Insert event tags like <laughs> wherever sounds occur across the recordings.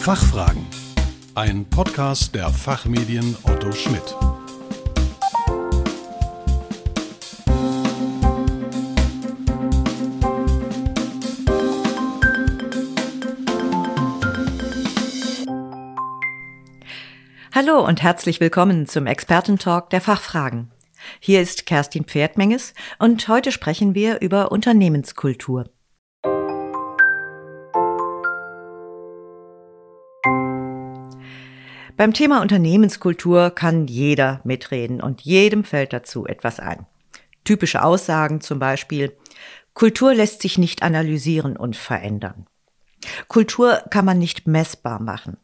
Fachfragen. Ein Podcast der Fachmedien Otto Schmidt. Hallo und herzlich willkommen zum Expertentalk der Fachfragen. Hier ist Kerstin Pferdmenges und heute sprechen wir über Unternehmenskultur. Beim Thema Unternehmenskultur kann jeder mitreden und jedem fällt dazu etwas ein. Typische Aussagen zum Beispiel, Kultur lässt sich nicht analysieren und verändern. Kultur kann man nicht messbar machen.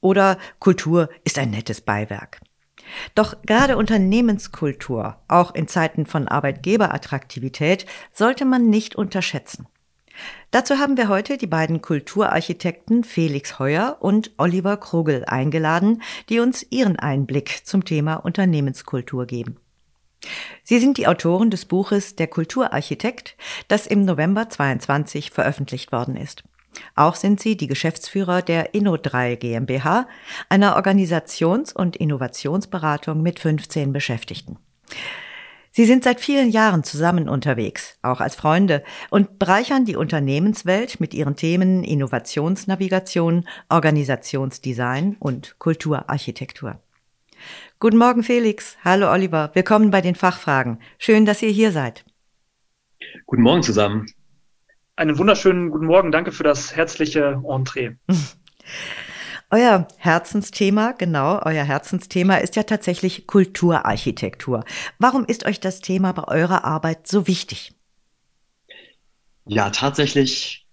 Oder Kultur ist ein nettes Beiwerk. Doch gerade Unternehmenskultur, auch in Zeiten von Arbeitgeberattraktivität, sollte man nicht unterschätzen. Dazu haben wir heute die beiden Kulturarchitekten Felix Heuer und Oliver Krugel eingeladen, die uns ihren Einblick zum Thema Unternehmenskultur geben. Sie sind die Autoren des Buches Der Kulturarchitekt, das im November 22 veröffentlicht worden ist. Auch sind sie die Geschäftsführer der Inno3 GmbH, einer Organisations- und Innovationsberatung mit 15 Beschäftigten. Sie sind seit vielen Jahren zusammen unterwegs, auch als Freunde, und bereichern die Unternehmenswelt mit ihren Themen Innovationsnavigation, Organisationsdesign und Kulturarchitektur. Guten Morgen, Felix. Hallo, Oliver. Willkommen bei den Fachfragen. Schön, dass ihr hier seid. Guten Morgen zusammen. Einen wunderschönen guten Morgen. Danke für das herzliche Entree. <laughs> Euer Herzensthema, genau, euer Herzensthema ist ja tatsächlich Kulturarchitektur. Warum ist euch das Thema bei eurer Arbeit so wichtig? Ja, tatsächlich,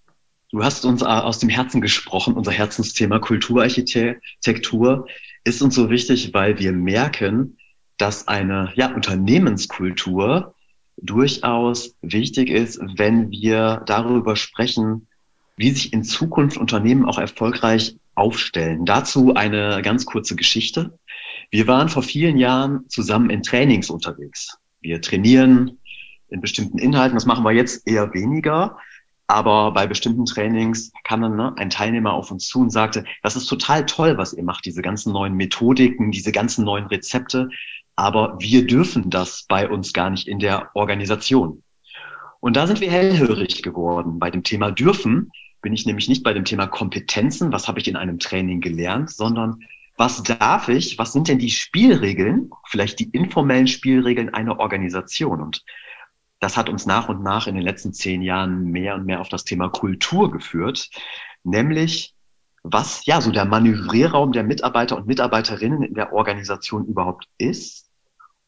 du hast uns aus dem Herzen gesprochen. Unser Herzensthema Kulturarchitektur ist uns so wichtig, weil wir merken, dass eine ja, Unternehmenskultur durchaus wichtig ist, wenn wir darüber sprechen, wie sich in Zukunft Unternehmen auch erfolgreich aufstellen. Dazu eine ganz kurze Geschichte. Wir waren vor vielen Jahren zusammen in Trainings unterwegs. Wir trainieren in bestimmten Inhalten. Das machen wir jetzt eher weniger. Aber bei bestimmten Trainings kam dann ne, ein Teilnehmer auf uns zu und sagte, das ist total toll, was ihr macht, diese ganzen neuen Methodiken, diese ganzen neuen Rezepte. Aber wir dürfen das bei uns gar nicht in der Organisation. Und da sind wir hellhörig geworden bei dem Thema dürfen, bin ich nämlich nicht bei dem Thema Kompetenzen, was habe ich in einem Training gelernt, sondern was darf ich, was sind denn die Spielregeln, vielleicht die informellen Spielregeln einer Organisation? Und das hat uns nach und nach in den letzten zehn Jahren mehr und mehr auf das Thema Kultur geführt, nämlich was ja so der Manövrierraum der Mitarbeiter und Mitarbeiterinnen in der Organisation überhaupt ist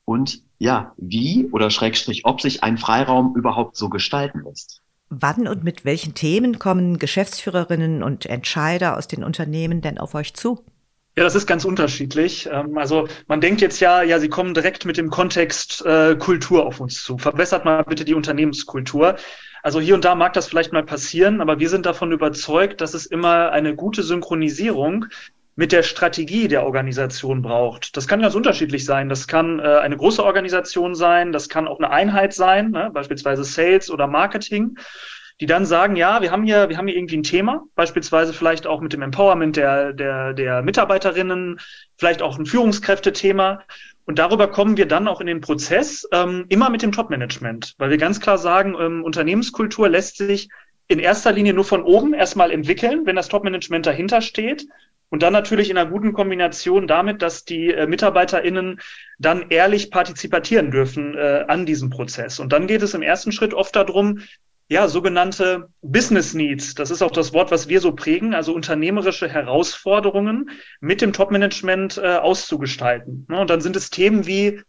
und ja, wie oder Schrägstrich, ob sich ein Freiraum überhaupt so gestalten lässt. Wann und mit welchen Themen kommen Geschäftsführerinnen und Entscheider aus den Unternehmen denn auf euch zu? Ja, das ist ganz unterschiedlich. Ähm, also man denkt jetzt ja, ja, sie kommen direkt mit dem Kontext äh, Kultur auf uns zu. Verbessert mal bitte die Unternehmenskultur. Also hier und da mag das vielleicht mal passieren, aber wir sind davon überzeugt, dass es immer eine gute Synchronisierung mit der Strategie der Organisation braucht. Das kann ganz unterschiedlich sein. Das kann äh, eine große Organisation sein, das kann auch eine Einheit sein, ne? beispielsweise Sales oder Marketing, die dann sagen, ja, wir haben hier, wir haben hier irgendwie ein Thema, beispielsweise vielleicht auch mit dem Empowerment der, der, der Mitarbeiterinnen, vielleicht auch ein Führungskräftethema. Und darüber kommen wir dann auch in den Prozess, ähm, immer mit dem Top-Management, weil wir ganz klar sagen, ähm, Unternehmenskultur lässt sich in erster Linie nur von oben erstmal entwickeln, wenn das Top-Management dahinter steht. Und dann natürlich in einer guten Kombination damit, dass die äh, MitarbeiterInnen dann ehrlich partizipatieren dürfen äh, an diesem Prozess. Und dann geht es im ersten Schritt oft darum, ja, sogenannte Business Needs, das ist auch das Wort, was wir so prägen, also unternehmerische Herausforderungen mit dem Top-Management äh, auszugestalten. Ne? Und dann sind es Themen wie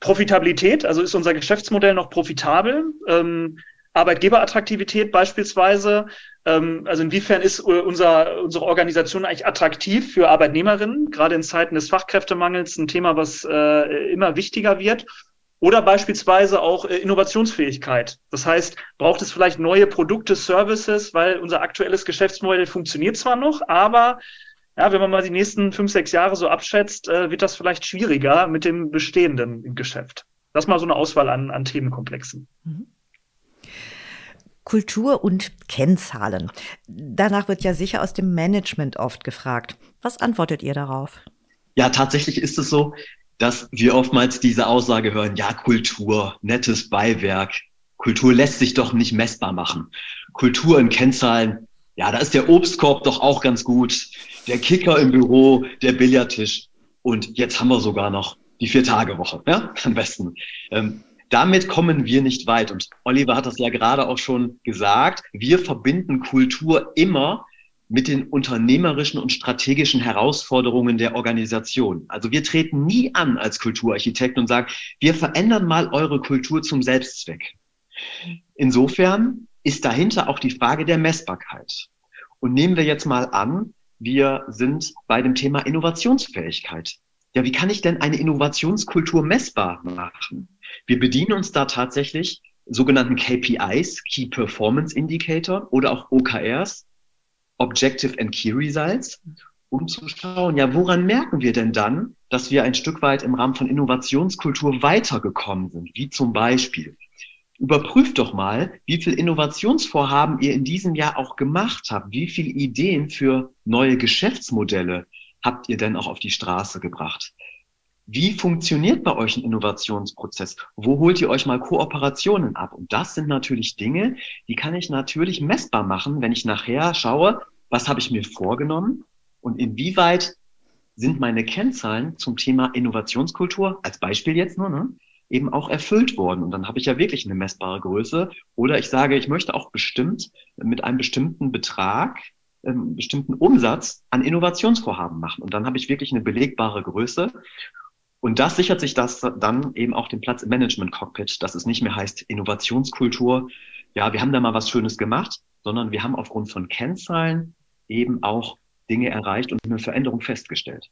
Profitabilität, also ist unser Geschäftsmodell noch profitabel? Ähm, Arbeitgeberattraktivität beispielsweise. Ähm, also inwiefern ist äh, unser, unsere Organisation eigentlich attraktiv für Arbeitnehmerinnen, gerade in Zeiten des Fachkräftemangels ein Thema, was äh, immer wichtiger wird. Oder beispielsweise auch äh, Innovationsfähigkeit. Das heißt, braucht es vielleicht neue Produkte, Services, weil unser aktuelles Geschäftsmodell funktioniert zwar noch, aber ja, wenn man mal die nächsten fünf, sechs Jahre so abschätzt, wird das vielleicht schwieriger mit dem bestehenden Geschäft. Das mal so eine Auswahl an, an Themenkomplexen. Mhm. Kultur und Kennzahlen. Danach wird ja sicher aus dem Management oft gefragt. Was antwortet ihr darauf? Ja, tatsächlich ist es so, dass wir oftmals diese Aussage hören, ja, Kultur, nettes Beiwerk. Kultur lässt sich doch nicht messbar machen. Kultur in Kennzahlen, ja, da ist der Obstkorb doch auch ganz gut, der Kicker im Büro, der Billardtisch und jetzt haben wir sogar noch die Vier-Tage-Woche, ja, am besten. Ähm, damit kommen wir nicht weit. Und Oliver hat das ja gerade auch schon gesagt. Wir verbinden Kultur immer mit den unternehmerischen und strategischen Herausforderungen der Organisation. Also wir treten nie an als Kulturarchitekten und sagen, wir verändern mal eure Kultur zum Selbstzweck. Insofern ist dahinter auch die Frage der Messbarkeit. Und nehmen wir jetzt mal an, wir sind bei dem Thema Innovationsfähigkeit. Ja, wie kann ich denn eine Innovationskultur messbar machen? Wir bedienen uns da tatsächlich sogenannten KPIs, Key Performance Indicator oder auch OKRs, Objective and Key Results, um zu schauen, ja, woran merken wir denn dann, dass wir ein Stück weit im Rahmen von Innovationskultur weitergekommen sind? Wie zum Beispiel, überprüft doch mal, wie viel Innovationsvorhaben ihr in diesem Jahr auch gemacht habt. Wie viele Ideen für neue Geschäftsmodelle habt ihr denn auch auf die Straße gebracht? Wie funktioniert bei euch ein Innovationsprozess? Wo holt ihr euch mal Kooperationen ab? Und das sind natürlich Dinge, die kann ich natürlich messbar machen, wenn ich nachher schaue, was habe ich mir vorgenommen und inwieweit sind meine Kennzahlen zum Thema Innovationskultur, als Beispiel jetzt nur, ne, eben auch erfüllt worden. Und dann habe ich ja wirklich eine messbare Größe. Oder ich sage, ich möchte auch bestimmt mit einem bestimmten Betrag, ähm, bestimmten Umsatz an Innovationsvorhaben machen. Und dann habe ich wirklich eine belegbare Größe. Und das sichert sich das dann eben auch den Platz im Management-Cockpit, dass es nicht mehr heißt Innovationskultur. Ja, wir haben da mal was Schönes gemacht, sondern wir haben aufgrund von Kennzahlen eben auch Dinge erreicht und eine Veränderung festgestellt.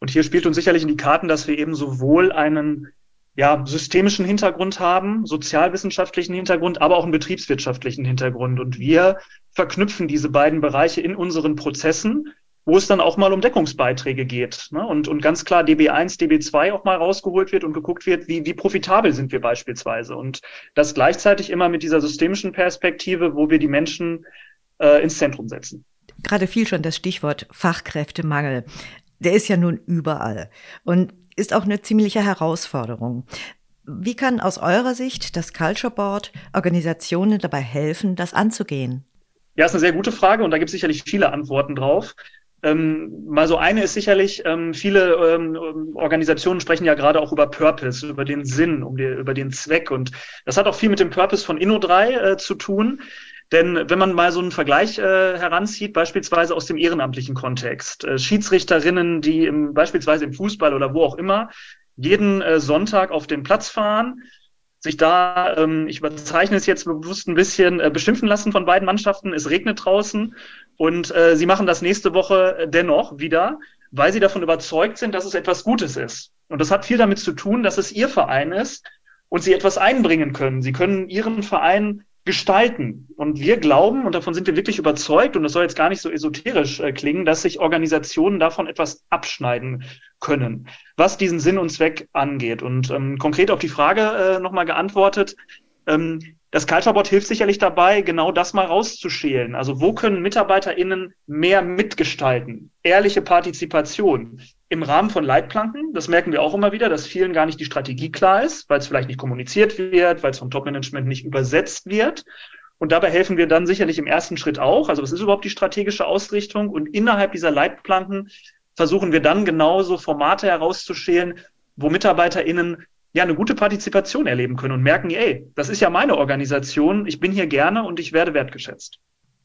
Und hier spielt uns sicherlich in die Karten, dass wir eben sowohl einen ja, systemischen Hintergrund haben, sozialwissenschaftlichen Hintergrund, aber auch einen betriebswirtschaftlichen Hintergrund. Und wir verknüpfen diese beiden Bereiche in unseren Prozessen, wo es dann auch mal um Deckungsbeiträge geht. Ne? Und, und ganz klar DB1, DB2 auch mal rausgeholt wird und geguckt wird, wie, wie profitabel sind wir beispielsweise. Und das gleichzeitig immer mit dieser systemischen Perspektive, wo wir die Menschen äh, ins Zentrum setzen. Gerade fiel schon das Stichwort Fachkräftemangel. Der ist ja nun überall. Und ist auch eine ziemliche Herausforderung. Wie kann aus eurer Sicht das Culture Board Organisationen dabei helfen, das anzugehen? Ja, ist eine sehr gute Frage und da gibt es sicherlich viele Antworten drauf. Ähm, mal so eine ist sicherlich, ähm, viele ähm, Organisationen sprechen ja gerade auch über Purpose, über den Sinn, um die, über den Zweck. Und das hat auch viel mit dem Purpose von Inno3 äh, zu tun. Denn wenn man mal so einen Vergleich äh, heranzieht, beispielsweise aus dem ehrenamtlichen Kontext, äh, Schiedsrichterinnen, die im, beispielsweise im Fußball oder wo auch immer jeden äh, Sonntag auf den Platz fahren, sich da, ähm, ich überzeichne es jetzt bewusst ein bisschen, äh, beschimpfen lassen von beiden Mannschaften. Es regnet draußen und äh, sie machen das nächste Woche dennoch wieder, weil sie davon überzeugt sind, dass es etwas Gutes ist. Und das hat viel damit zu tun, dass es ihr Verein ist und sie etwas einbringen können. Sie können ihren Verein gestalten. Und wir glauben, und davon sind wir wirklich überzeugt, und das soll jetzt gar nicht so esoterisch äh, klingen, dass sich Organisationen davon etwas abschneiden können, was diesen Sinn und Zweck angeht. Und ähm, konkret auf die Frage äh, nochmal geantwortet, ähm, das Culture Board hilft sicherlich dabei, genau das mal rauszuschälen. Also wo können MitarbeiterInnen mehr mitgestalten? Ehrliche Partizipation im Rahmen von Leitplanken. Das merken wir auch immer wieder, dass vielen gar nicht die Strategie klar ist, weil es vielleicht nicht kommuniziert wird, weil es vom Topmanagement nicht übersetzt wird. Und dabei helfen wir dann sicherlich im ersten Schritt auch. Also was ist überhaupt die strategische Ausrichtung? Und innerhalb dieser Leitplanken versuchen wir dann genauso Formate herauszuschälen, wo MitarbeiterInnen ja eine gute Partizipation erleben können und merken, ey, das ist ja meine Organisation, ich bin hier gerne und ich werde wertgeschätzt.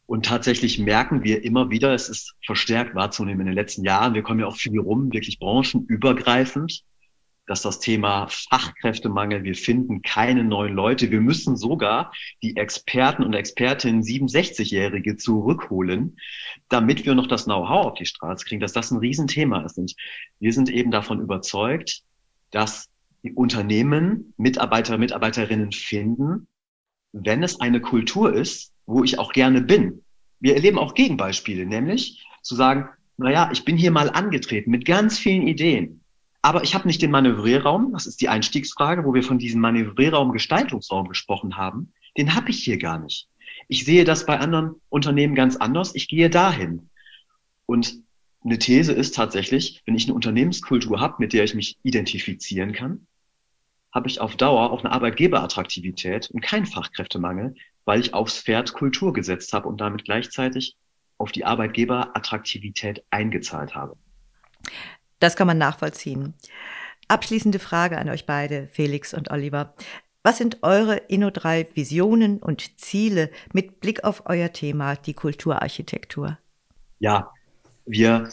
Und tatsächlich merken wir immer wieder, es ist verstärkt wahrzunehmen in den letzten Jahren, wir kommen ja auch viel rum, wirklich branchenübergreifend, dass das Thema Fachkräftemangel, wir finden keine neuen Leute, wir müssen sogar die Experten und Expertinnen 67-Jährige zurückholen, damit wir noch das Know-how auf die Straße kriegen, dass das ein Riesenthema ist. Und wir sind eben davon überzeugt, dass die Unternehmen Mitarbeiter, Mitarbeiterinnen finden, wenn es eine Kultur ist, wo ich auch gerne bin. Wir erleben auch Gegenbeispiele, nämlich zu sagen, naja, ich bin hier mal angetreten mit ganz vielen Ideen, aber ich habe nicht den Manövrierraum, das ist die Einstiegsfrage, wo wir von diesem Manövrierraum, Gestaltungsraum gesprochen haben, den habe ich hier gar nicht. Ich sehe das bei anderen Unternehmen ganz anders. Ich gehe dahin. Und eine These ist tatsächlich, wenn ich eine Unternehmenskultur habe, mit der ich mich identifizieren kann, habe ich auf Dauer auch eine Arbeitgeberattraktivität und keinen Fachkräftemangel, weil ich aufs Pferd Kultur gesetzt habe und damit gleichzeitig auf die Arbeitgeberattraktivität eingezahlt habe. Das kann man nachvollziehen. Abschließende Frage an euch beide, Felix und Oliver. Was sind eure Inno3 Visionen und Ziele mit Blick auf euer Thema, die Kulturarchitektur? Ja, wir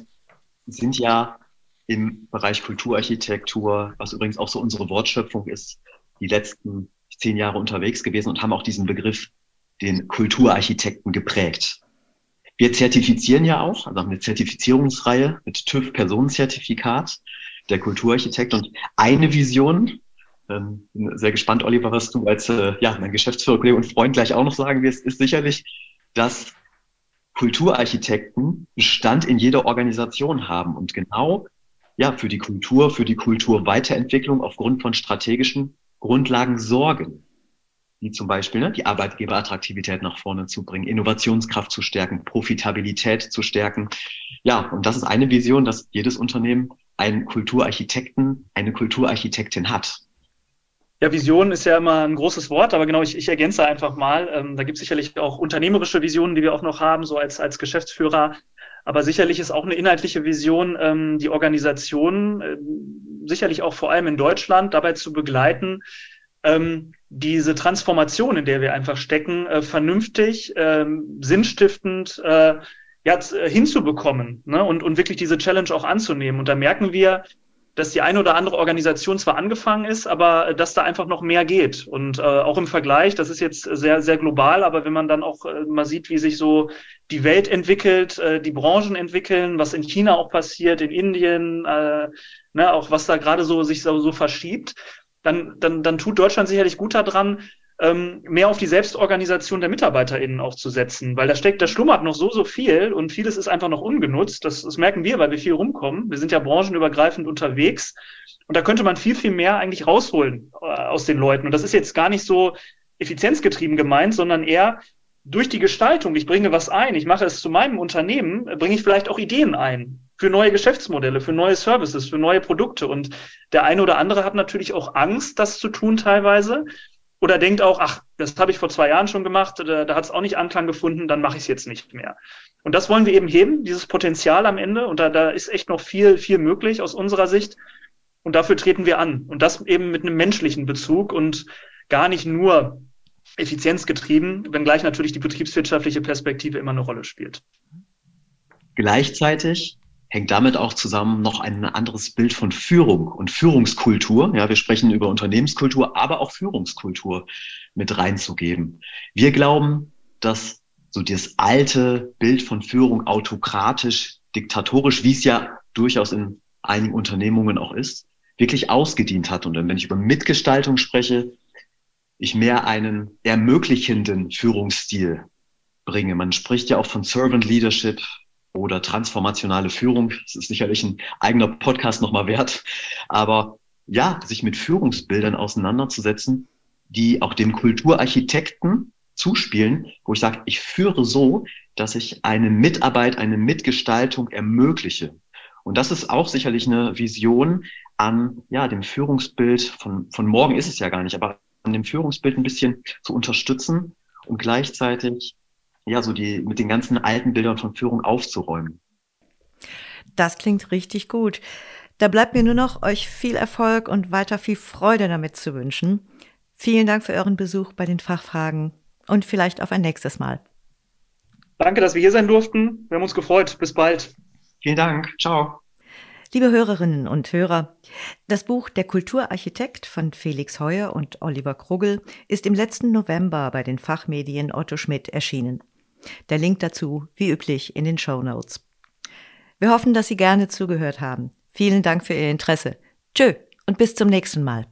sind ja im Bereich Kulturarchitektur, was übrigens auch so unsere Wortschöpfung ist, die letzten zehn Jahre unterwegs gewesen und haben auch diesen Begriff, den Kulturarchitekten geprägt. Wir zertifizieren ja auch, also haben eine Zertifizierungsreihe mit TÜV Personenzertifikat der Kulturarchitekt und eine Vision, ähm, bin sehr gespannt, Oliver, was du als äh, ja, mein Geschäftsführer, Kollege und Freund gleich auch noch sagen wirst, ist sicherlich, dass Kulturarchitekten Bestand in jeder Organisation haben und genau ja, für die Kultur, für die Kulturweiterentwicklung aufgrund von strategischen Grundlagen sorgen wie zum Beispiel ne, die Arbeitgeberattraktivität nach vorne zu bringen, Innovationskraft zu stärken, Profitabilität zu stärken. Ja, und das ist eine Vision, dass jedes Unternehmen einen Kulturarchitekten, eine Kulturarchitektin hat. Ja, Vision ist ja immer ein großes Wort, aber genau, ich, ich ergänze einfach mal. Ähm, da gibt es sicherlich auch unternehmerische Visionen, die wir auch noch haben, so als, als Geschäftsführer. Aber sicherlich ist auch eine inhaltliche Vision, ähm, die Organisation, äh, sicherlich auch vor allem in Deutschland, dabei zu begleiten, ähm, diese Transformation, in der wir einfach stecken, äh, vernünftig, ähm, sinnstiftend äh, ja, äh, hinzubekommen ne? und, und wirklich diese Challenge auch anzunehmen. Und da merken wir, dass die eine oder andere Organisation zwar angefangen ist, aber dass da einfach noch mehr geht. Und äh, auch im Vergleich, das ist jetzt sehr, sehr global, aber wenn man dann auch äh, mal sieht, wie sich so die Welt entwickelt, äh, die Branchen entwickeln, was in China auch passiert, in Indien, äh, ne, auch was da gerade so sich so, so verschiebt, dann, dann, dann tut Deutschland sicherlich gut daran, ähm, mehr auf die Selbstorganisation der MitarbeiterInnen auch zu setzen, weil da steckt, da schlummert noch so, so viel und vieles ist einfach noch ungenutzt. Das, das merken wir, weil wir viel rumkommen. Wir sind ja branchenübergreifend unterwegs und da könnte man viel, viel mehr eigentlich rausholen äh, aus den Leuten. Und das ist jetzt gar nicht so effizienzgetrieben gemeint, sondern eher durch die Gestaltung. Ich bringe was ein, ich mache es zu meinem Unternehmen, bringe ich vielleicht auch Ideen ein für neue Geschäftsmodelle, für neue Services, für neue Produkte. Und der eine oder andere hat natürlich auch Angst, das zu tun teilweise. Oder denkt auch, ach, das habe ich vor zwei Jahren schon gemacht, da, da hat es auch nicht Anklang gefunden, dann mache ich es jetzt nicht mehr. Und das wollen wir eben heben, dieses Potenzial am Ende. Und da, da ist echt noch viel, viel möglich aus unserer Sicht. Und dafür treten wir an. Und das eben mit einem menschlichen Bezug und gar nicht nur effizienzgetrieben, wenngleich natürlich die betriebswirtschaftliche Perspektive immer eine Rolle spielt. Gleichzeitig hängt damit auch zusammen noch ein anderes Bild von Führung und Führungskultur. Ja, wir sprechen über Unternehmenskultur, aber auch Führungskultur mit reinzugeben. Wir glauben, dass so das alte Bild von Führung autokratisch, diktatorisch, wie es ja durchaus in einigen Unternehmungen auch ist, wirklich ausgedient hat. Und wenn ich über Mitgestaltung spreche, ich mehr einen ermöglichenden Führungsstil bringe. Man spricht ja auch von Servant Leadership, oder transformationale Führung. Das ist sicherlich ein eigener Podcast nochmal wert. Aber ja, sich mit Führungsbildern auseinanderzusetzen, die auch dem Kulturarchitekten zuspielen, wo ich sage, ich führe so, dass ich eine Mitarbeit, eine Mitgestaltung ermögliche. Und das ist auch sicherlich eine Vision an ja, dem Führungsbild von, von morgen ist es ja gar nicht, aber an dem Führungsbild ein bisschen zu unterstützen und gleichzeitig ja, so die, mit den ganzen alten Bildern von Führung aufzuräumen. Das klingt richtig gut. Da bleibt mir nur noch, euch viel Erfolg und weiter viel Freude damit zu wünschen. Vielen Dank für euren Besuch bei den Fachfragen und vielleicht auf ein nächstes Mal. Danke, dass wir hier sein durften. Wir haben uns gefreut. Bis bald. Vielen Dank. Ciao. Liebe Hörerinnen und Hörer, das Buch Der Kulturarchitekt von Felix Heuer und Oliver Krugel ist im letzten November bei den Fachmedien Otto Schmidt erschienen. Der Link dazu, wie üblich, in den Show Notes. Wir hoffen, dass Sie gerne zugehört haben. Vielen Dank für Ihr Interesse. Tschö und bis zum nächsten Mal.